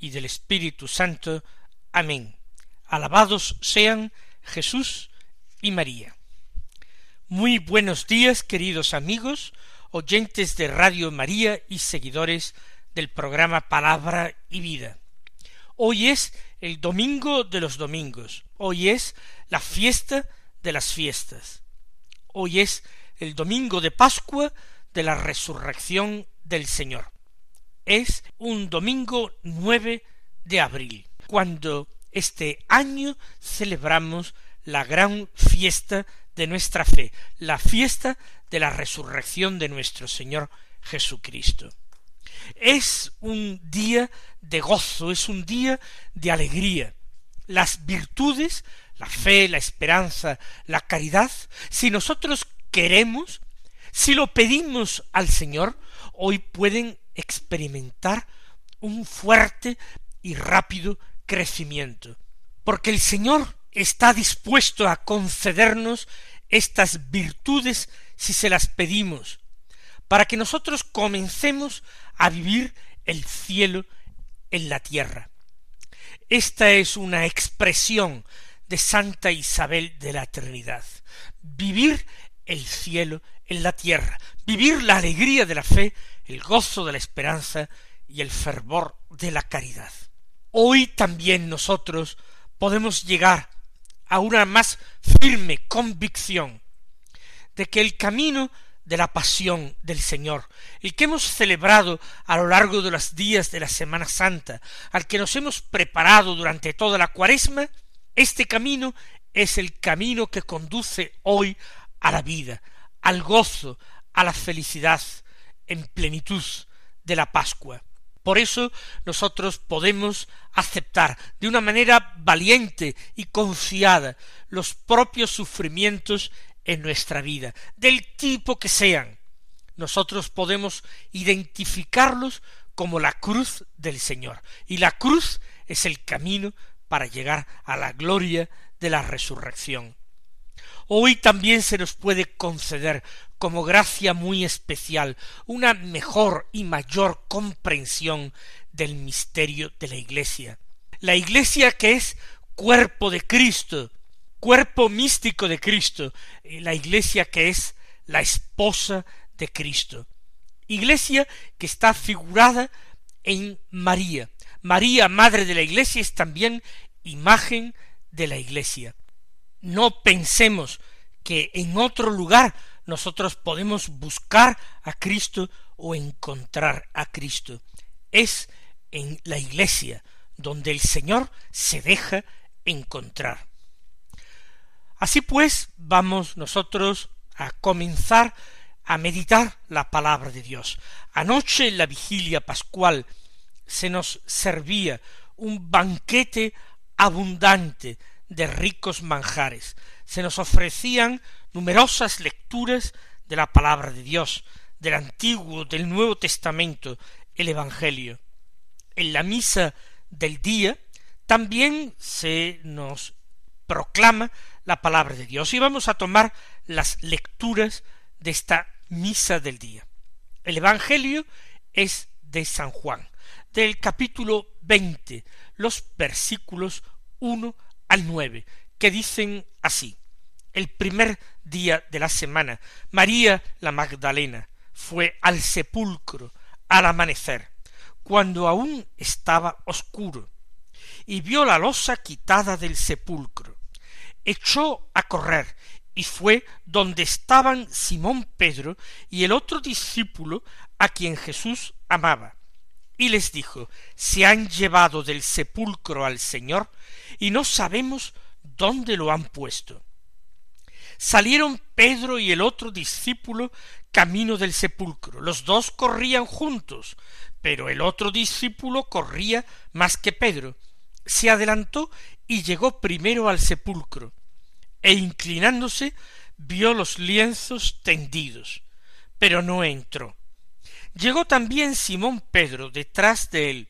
y del Espíritu Santo. Amén. Alabados sean Jesús y María. Muy buenos días, queridos amigos, oyentes de Radio María y seguidores del programa Palabra y Vida. Hoy es el domingo de los domingos, hoy es la fiesta de las fiestas, hoy es el domingo de Pascua de la resurrección del Señor. Es un domingo nueve de abril, cuando este año celebramos la gran fiesta de nuestra fe, la fiesta de la resurrección de nuestro Señor Jesucristo. Es un día de gozo, es un día de alegría. Las virtudes, la fe, la esperanza, la caridad, si nosotros queremos, si lo pedimos al Señor, hoy pueden experimentar un fuerte y rápido crecimiento, porque el Señor está dispuesto a concedernos estas virtudes si se las pedimos, para que nosotros comencemos a vivir el cielo en la tierra. Esta es una expresión de Santa Isabel de la Trinidad. Vivir el cielo en la tierra, vivir la alegría de la fe, el gozo de la esperanza y el fervor de la caridad. Hoy también nosotros podemos llegar a una más firme convicción de que el camino de la pasión del Señor, el que hemos celebrado a lo largo de los días de la Semana Santa, al que nos hemos preparado durante toda la cuaresma, este camino es el camino que conduce hoy a la vida, al gozo, a la felicidad en plenitud de la Pascua. Por eso nosotros podemos aceptar de una manera valiente y confiada los propios sufrimientos en nuestra vida, del tipo que sean. Nosotros podemos identificarlos como la cruz del Señor. Y la cruz es el camino para llegar a la gloria de la resurrección. Hoy también se nos puede conceder como gracia muy especial una mejor y mayor comprensión del misterio de la Iglesia. La Iglesia que es cuerpo de Cristo, cuerpo místico de Cristo, la Iglesia que es la esposa de Cristo. Iglesia que está figurada en María. María, Madre de la Iglesia, es también imagen de la Iglesia. No pensemos que en otro lugar nosotros podemos buscar a Cristo o encontrar a Cristo. Es en la iglesia donde el Señor se deja encontrar. Así pues, vamos nosotros a comenzar a meditar la palabra de Dios. Anoche en la vigilia pascual se nos servía un banquete abundante de ricos manjares. Se nos ofrecían numerosas lecturas de la palabra de Dios, del Antiguo, del Nuevo Testamento, el Evangelio. En la misa del día también se nos proclama la palabra de Dios y vamos a tomar las lecturas de esta misa del día. El Evangelio es de San Juan, del capítulo veinte, los versículos uno al que dicen así el primer día de la semana, María la Magdalena fue al sepulcro al amanecer, cuando aún estaba oscuro, y vio la losa quitada del sepulcro. Echó a correr y fue donde estaban Simón Pedro y el otro discípulo a quien Jesús amaba, y les dijo Se han llevado del sepulcro al Señor y no sabemos dónde lo han puesto. Salieron Pedro y el otro discípulo camino del sepulcro. Los dos corrían juntos, Pero el otro discípulo corría más que Pedro, se adelantó y llegó primero al sepulcro, e inclinándose vio los lienzos tendidos, pero no entró. Llegó también Simón Pedro detrás de él,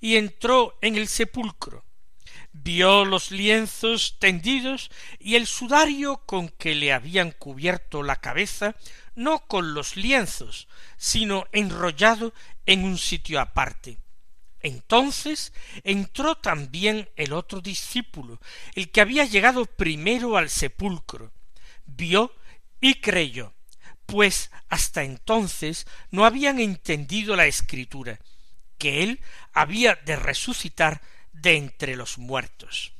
y entró en el sepulcro. Vio los lienzos tendidos y el sudario con que le habían cubierto la cabeza, no con los lienzos, sino enrollado en un sitio aparte. Entonces entró también el otro discípulo, el que había llegado primero al sepulcro, vio y creyó, pues hasta entonces no habían entendido la escritura, que él había de resucitar de entre los muertos.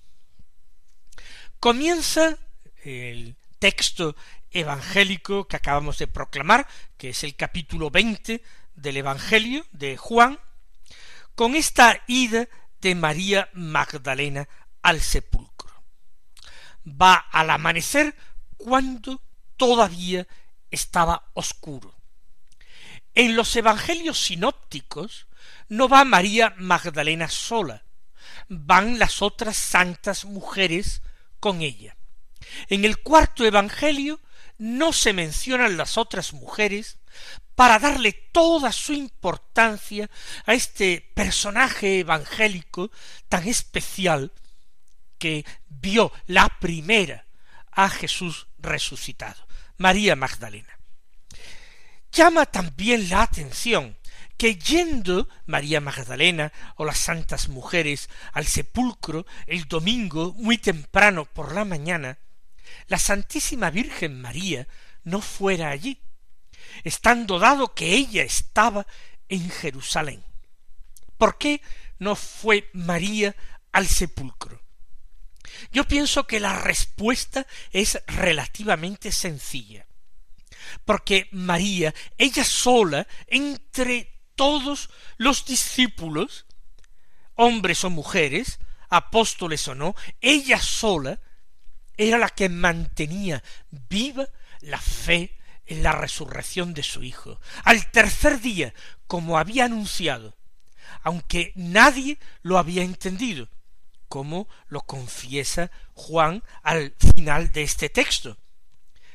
Comienza el texto evangélico que acabamos de proclamar, que es el capítulo veinte del Evangelio de Juan, con esta ida de María Magdalena al sepulcro. Va al amanecer cuando todavía estaba oscuro. En los evangelios sinópticos no va María Magdalena sola, van las otras santas mujeres con ella. En el cuarto evangelio no se mencionan las otras mujeres para darle toda su importancia a este personaje evangélico tan especial que vio la primera a Jesús resucitado, María Magdalena. Llama también la atención que yendo María Magdalena o las santas mujeres al sepulcro el domingo muy temprano por la mañana, la Santísima Virgen María no fuera allí, estando dado que ella estaba en Jerusalén. ¿Por qué no fue María al sepulcro? Yo pienso que la respuesta es relativamente sencilla, porque María, ella sola, entre todos los discípulos, hombres o mujeres, apóstoles o no, ella sola era la que mantenía viva la fe en la resurrección de su Hijo. Al tercer día, como había anunciado, aunque nadie lo había entendido, como lo confiesa Juan al final de este texto.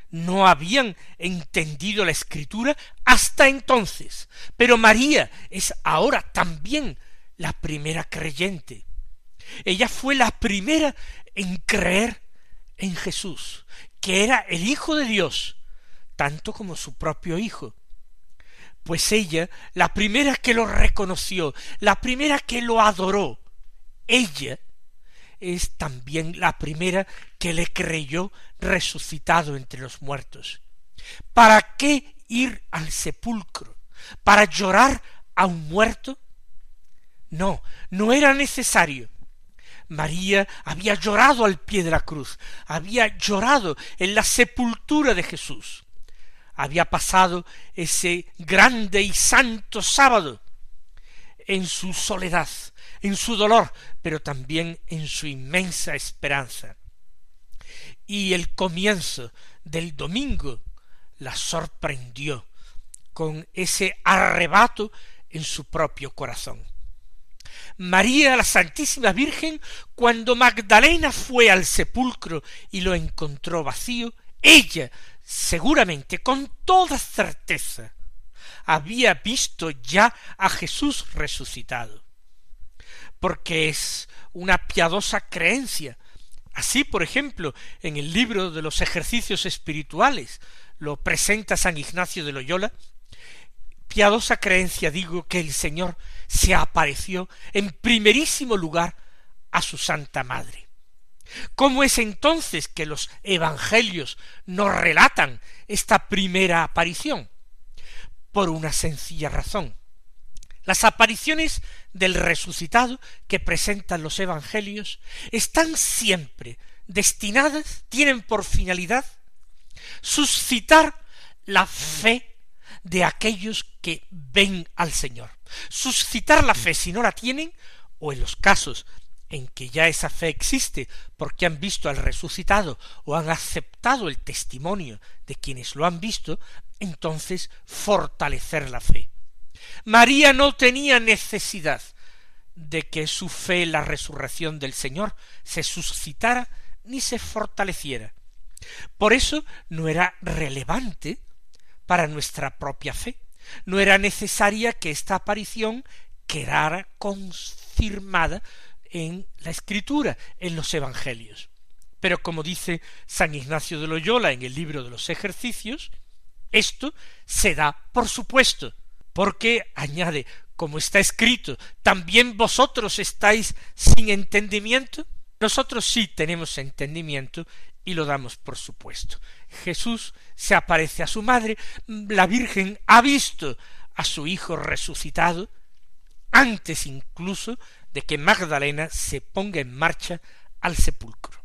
No habían entendido la escritura hasta entonces, pero María es ahora también la primera creyente. Ella fue la primera en creer en Jesús, que era el Hijo de Dios, tanto como su propio Hijo. Pues ella, la primera que lo reconoció, la primera que lo adoró, ella es también la primera que le creyó resucitado entre los muertos. ¿Para qué ir al sepulcro? ¿Para llorar a un muerto? No, no era necesario. María había llorado al pie de la cruz, había llorado en la sepultura de Jesús, había pasado ese grande y santo sábado en su soledad, en su dolor, pero también en su inmensa esperanza. Y el comienzo del domingo la sorprendió con ese arrebato en su propio corazón. María la Santísima Virgen, cuando Magdalena fue al sepulcro y lo encontró vacío, ella, seguramente, con toda certeza, había visto ya a Jesús resucitado porque es una piadosa creencia. Así, por ejemplo, en el libro de los ejercicios espirituales lo presenta San Ignacio de Loyola, piadosa creencia digo que el Señor se apareció en primerísimo lugar a su Santa Madre. ¿Cómo es entonces que los evangelios nos relatan esta primera aparición? Por una sencilla razón. Las apariciones del resucitado que presentan los evangelios están siempre destinadas, tienen por finalidad suscitar la fe de aquellos que ven al Señor. Suscitar la fe si no la tienen, o en los casos en que ya esa fe existe porque han visto al resucitado o han aceptado el testimonio de quienes lo han visto, entonces fortalecer la fe. María no tenía necesidad de que su fe en la resurrección del Señor se suscitara ni se fortaleciera. Por eso no era relevante para nuestra propia fe. No era necesaria que esta aparición quedara confirmada en la escritura, en los evangelios. Pero como dice San Ignacio de Loyola en el libro de los ejercicios, esto se da por supuesto, porque añade, como está escrito, también vosotros estáis sin entendimiento. Nosotros sí tenemos entendimiento y lo damos por supuesto. Jesús se aparece a su madre, la Virgen ha visto a su Hijo resucitado, antes incluso de que Magdalena se ponga en marcha al sepulcro.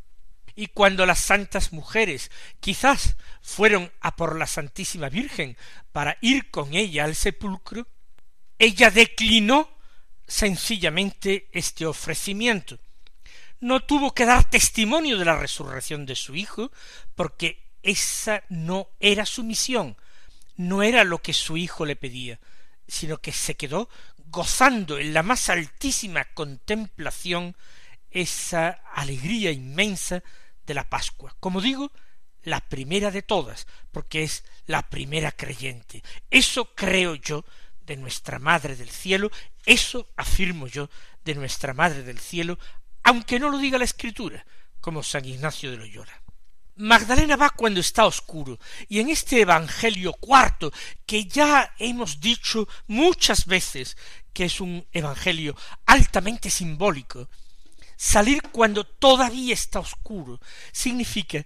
Y cuando las santas mujeres quizás fueron a por la Santísima Virgen para ir con ella al sepulcro, ella declinó sencillamente este ofrecimiento. No tuvo que dar testimonio de la resurrección de su hijo, porque esa no era su misión, no era lo que su hijo le pedía, sino que se quedó gozando en la más altísima contemplación esa alegría inmensa de la Pascua. Como digo, la primera de todas, porque es la primera creyente. Eso creo yo de nuestra Madre del Cielo, eso afirmo yo de nuestra Madre del Cielo, aunque no lo diga la Escritura, como San Ignacio de Loyola. Magdalena va cuando está oscuro, y en este Evangelio cuarto, que ya hemos dicho muchas veces que es un Evangelio altamente simbólico, salir cuando todavía está oscuro significa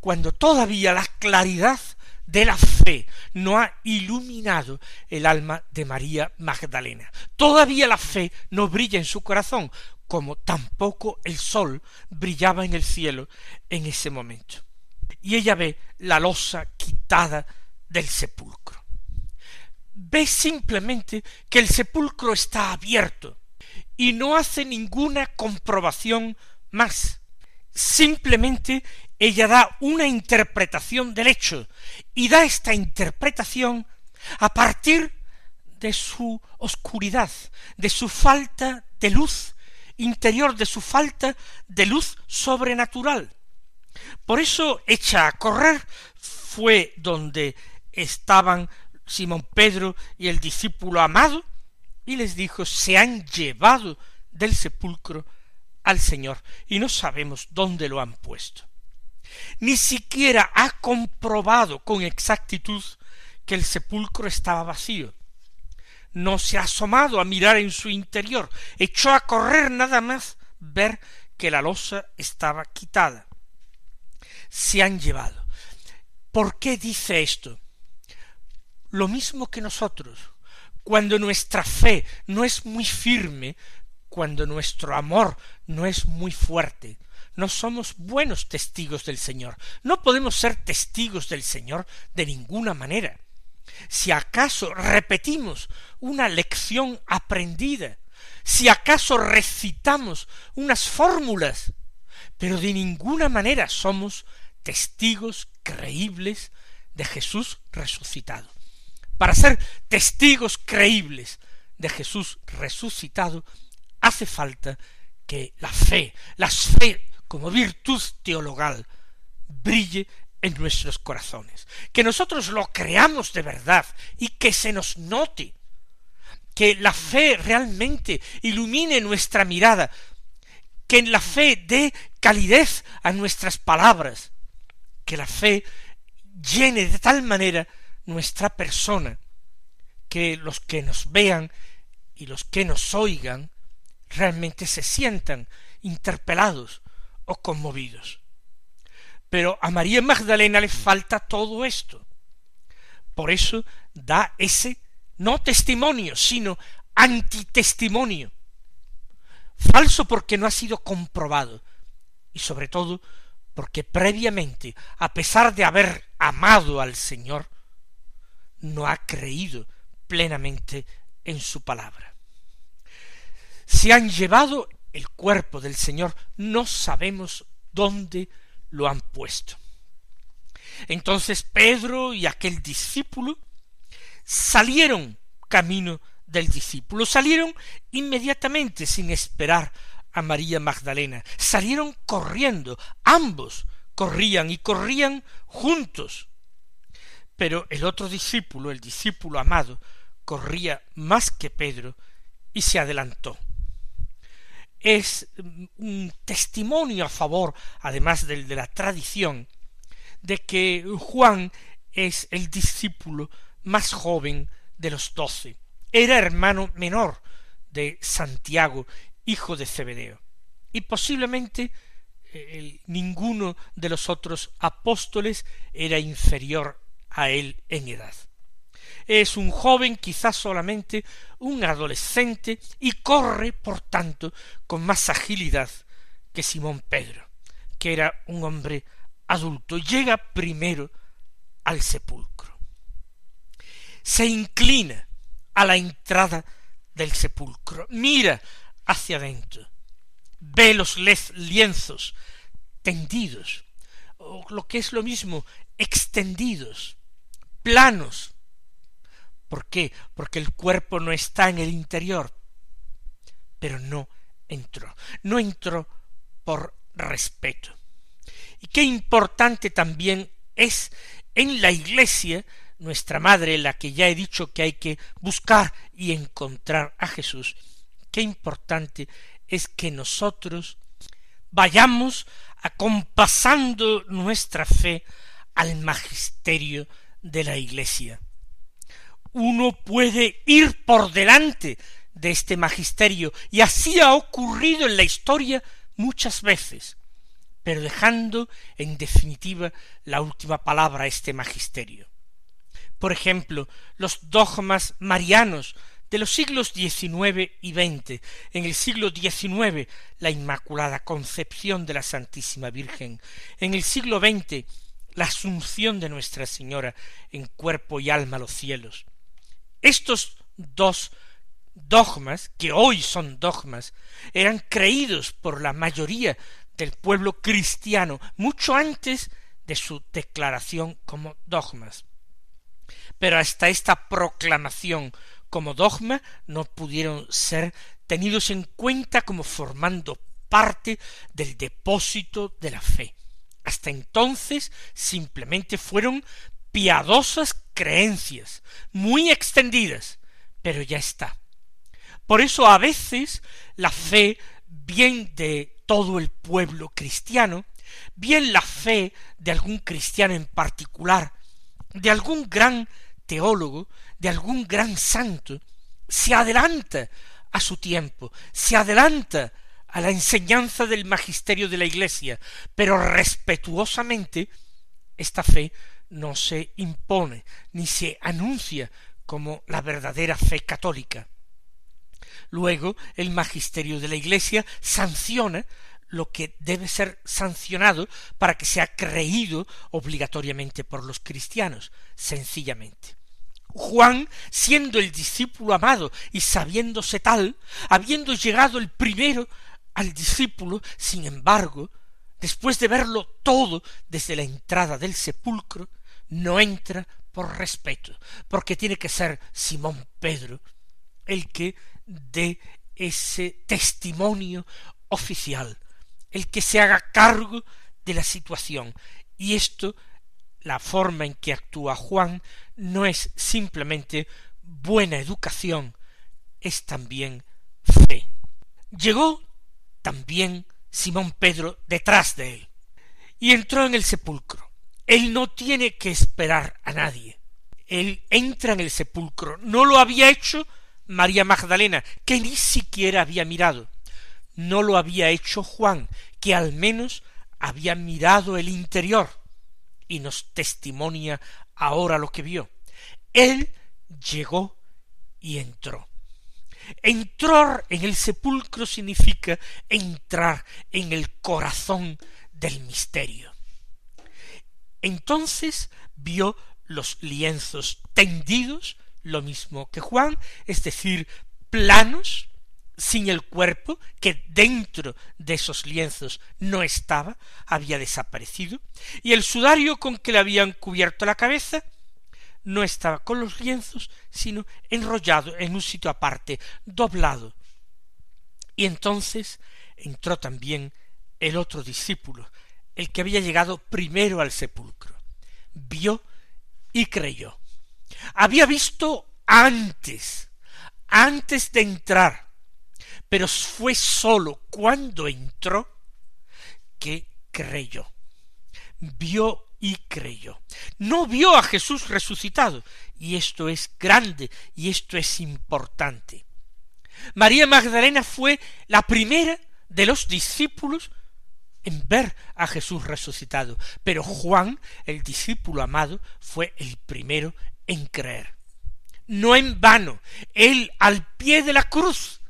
cuando todavía la claridad de la fe no ha iluminado el alma de María Magdalena. Todavía la fe no brilla en su corazón, como tampoco el sol brillaba en el cielo en ese momento. Y ella ve la losa quitada del sepulcro. Ve simplemente que el sepulcro está abierto y no hace ninguna comprobación más. Simplemente ella da una interpretación del hecho y da esta interpretación a partir de su oscuridad, de su falta de luz interior de su falta de luz sobrenatural. Por eso, echa a correr, fue donde estaban Simón Pedro y el discípulo amado, y les dijo, se han llevado del sepulcro al Señor, y no sabemos dónde lo han puesto. Ni siquiera ha comprobado con exactitud que el sepulcro estaba vacío no se ha asomado a mirar en su interior, echó a correr nada más ver que la losa estaba quitada. Se han llevado. ¿Por qué dice esto? Lo mismo que nosotros, cuando nuestra fe no es muy firme, cuando nuestro amor no es muy fuerte, no somos buenos testigos del Señor. No podemos ser testigos del Señor de ninguna manera si acaso repetimos una lección aprendida, si acaso recitamos unas fórmulas, pero de ninguna manera somos testigos creíbles de Jesús resucitado. Para ser testigos creíbles de Jesús resucitado, hace falta que la fe, la fe como virtud teologal, brille en nuestros corazones, que nosotros lo creamos de verdad y que se nos note, que la fe realmente ilumine nuestra mirada, que en la fe dé calidez a nuestras palabras, que la fe llene de tal manera nuestra persona, que los que nos vean y los que nos oigan realmente se sientan interpelados o conmovidos. Pero a María Magdalena le falta todo esto. Por eso da ese no testimonio, sino antitestimonio. Falso porque no ha sido comprobado. Y sobre todo porque previamente, a pesar de haber amado al Señor, no ha creído plenamente en su palabra. Se han llevado el cuerpo del Señor, no sabemos dónde lo han puesto. Entonces Pedro y aquel discípulo salieron camino del discípulo. Salieron inmediatamente sin esperar a María Magdalena. Salieron corriendo. Ambos corrían y corrían juntos. Pero el otro discípulo, el discípulo amado, corría más que Pedro y se adelantó. Es un testimonio a favor, además del de la tradición, de que Juan es el discípulo más joven de los doce. Era hermano menor de Santiago, hijo de Zebedeo. Y posiblemente eh, ninguno de los otros apóstoles era inferior a él en edad. Es un joven, quizás solamente un adolescente, y corre, por tanto, con más agilidad que Simón Pedro, que era un hombre adulto. Llega primero al sepulcro. Se inclina a la entrada del sepulcro, mira hacia adentro, ve los lienzos tendidos, o lo que es lo mismo, extendidos, planos. ¿Por qué? Porque el cuerpo no está en el interior. Pero no entró. No entró por respeto. Y qué importante también es en la iglesia, nuestra madre, la que ya he dicho que hay que buscar y encontrar a Jesús, qué importante es que nosotros vayamos acompasando nuestra fe al magisterio de la Iglesia. Uno puede ir por delante de este magisterio, y así ha ocurrido en la historia muchas veces, pero dejando en definitiva la última palabra a este magisterio. Por ejemplo, los dogmas marianos de los siglos XIX y XX. En el siglo XIX, la Inmaculada Concepción de la Santísima Virgen. En el siglo XX, la Asunción de Nuestra Señora en cuerpo y alma a los cielos. Estos dos dogmas, que hoy son dogmas, eran creídos por la mayoría del pueblo cristiano mucho antes de su declaración como dogmas. Pero hasta esta proclamación como dogma no pudieron ser tenidos en cuenta como formando parte del depósito de la fe. Hasta entonces simplemente fueron piadosas creencias, muy extendidas, pero ya está. Por eso a veces la fe, bien de todo el pueblo cristiano, bien la fe de algún cristiano en particular, de algún gran teólogo, de algún gran santo, se adelanta a su tiempo, se adelanta a la enseñanza del magisterio de la Iglesia, pero respetuosamente esta fe no se impone ni se anuncia como la verdadera fe católica. Luego el magisterio de la Iglesia sanciona lo que debe ser sancionado para que sea creído obligatoriamente por los cristianos, sencillamente. Juan, siendo el discípulo amado y sabiéndose tal, habiendo llegado el primero al discípulo, sin embargo, después de verlo todo desde la entrada del sepulcro, no entra por respeto, porque tiene que ser Simón Pedro el que dé ese testimonio oficial, el que se haga cargo de la situación. Y esto la forma en que actúa Juan no es simplemente buena educación, es también fe. Llegó también Simón Pedro detrás de él y entró en el sepulcro. Él no tiene que esperar a nadie. Él entra en el sepulcro. No lo había hecho María Magdalena, que ni siquiera había mirado. No lo había hecho Juan, que al menos había mirado el interior y nos testimonia ahora lo que vio. Él llegó y entró. Entrar en el sepulcro significa entrar en el corazón del misterio. Entonces vio los lienzos tendidos, lo mismo que Juan, es decir, planos, sin el cuerpo, que dentro de esos lienzos no estaba, había desaparecido, y el sudario con que le habían cubierto la cabeza, no estaba con los lienzos, sino enrollado en un sitio aparte, doblado. Y entonces entró también el otro discípulo, el que había llegado primero al sepulcro. Vio y creyó. Había visto antes, antes de entrar, pero fue sólo cuando entró que creyó. Vio y creyó. No vio a Jesús resucitado, y esto es grande, y esto es importante. María Magdalena fue la primera de los discípulos en ver a Jesús resucitado, pero Juan, el discípulo amado, fue el primero en creer. No en vano, él al pie de la cruz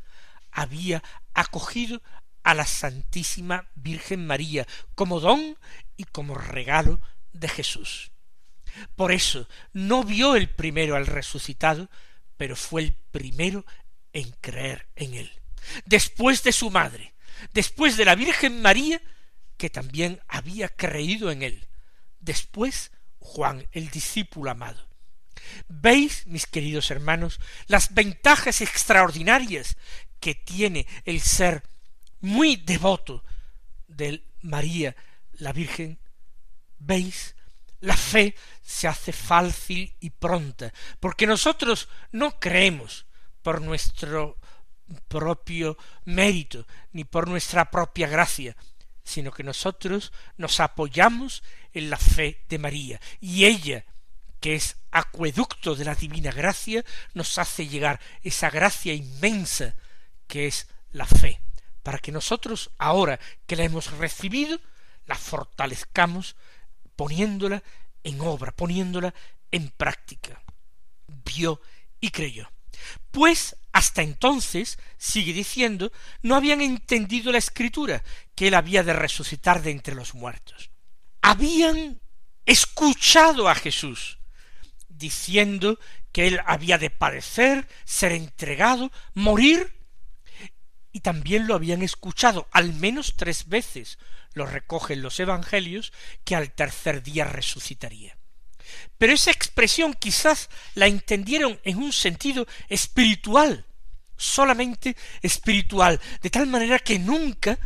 había acogido a la Santísima Virgen María como don y como regalo de Jesús. Por eso no vio el primero al resucitado, pero fue el primero en creer en él. Después de su madre, después de la Virgen María, que también había creído en él. Después Juan, el discípulo amado. ¿Veis, mis queridos hermanos, las ventajas extraordinarias que tiene el ser muy devoto de María, la Virgen? ¿Veis? La fe se hace fácil y pronta, porque nosotros no creemos por nuestro propio mérito, ni por nuestra propia gracia, sino que nosotros nos apoyamos en la fe de María, y ella, que es acueducto de la divina gracia, nos hace llegar esa gracia inmensa que es la fe, para que nosotros, ahora que la hemos recibido, la fortalezcamos poniéndola en obra, poniéndola en práctica. Vio y creyó. Pues hasta entonces, sigue diciendo, no habían entendido la escritura, que él había de resucitar de entre los muertos. Habían escuchado a Jesús, diciendo que él había de padecer, ser entregado, morir, y también lo habían escuchado al menos tres veces, lo recogen los evangelios, que al tercer día resucitaría. Pero esa expresión quizás la entendieron en un sentido espiritual, solamente espiritual, de tal manera que nunca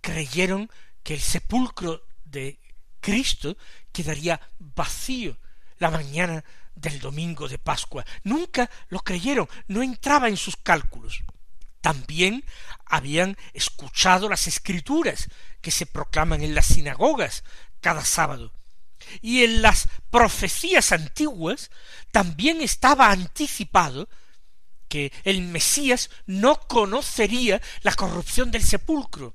creyeron que el sepulcro de Cristo quedaría vacío la mañana del domingo de Pascua. Nunca lo creyeron, no entraba en sus cálculos. También habían escuchado las escrituras que se proclaman en las sinagogas cada sábado, y en las profecías antiguas también estaba anticipado que el Mesías no conocería la corrupción del sepulcro.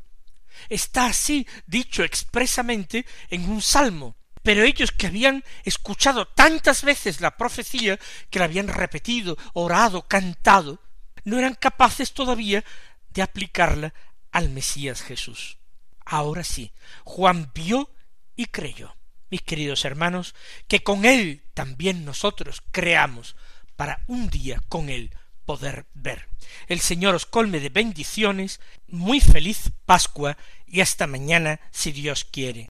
Está así dicho expresamente en un salmo. Pero ellos que habían escuchado tantas veces la profecía, que la habían repetido, orado, cantado, no eran capaces todavía de aplicarla al Mesías Jesús. Ahora sí, Juan vio y creyó mis queridos hermanos, que con Él también nosotros creamos para un día con Él poder ver. El Señor os colme de bendiciones, muy feliz Pascua y hasta mañana si Dios quiere.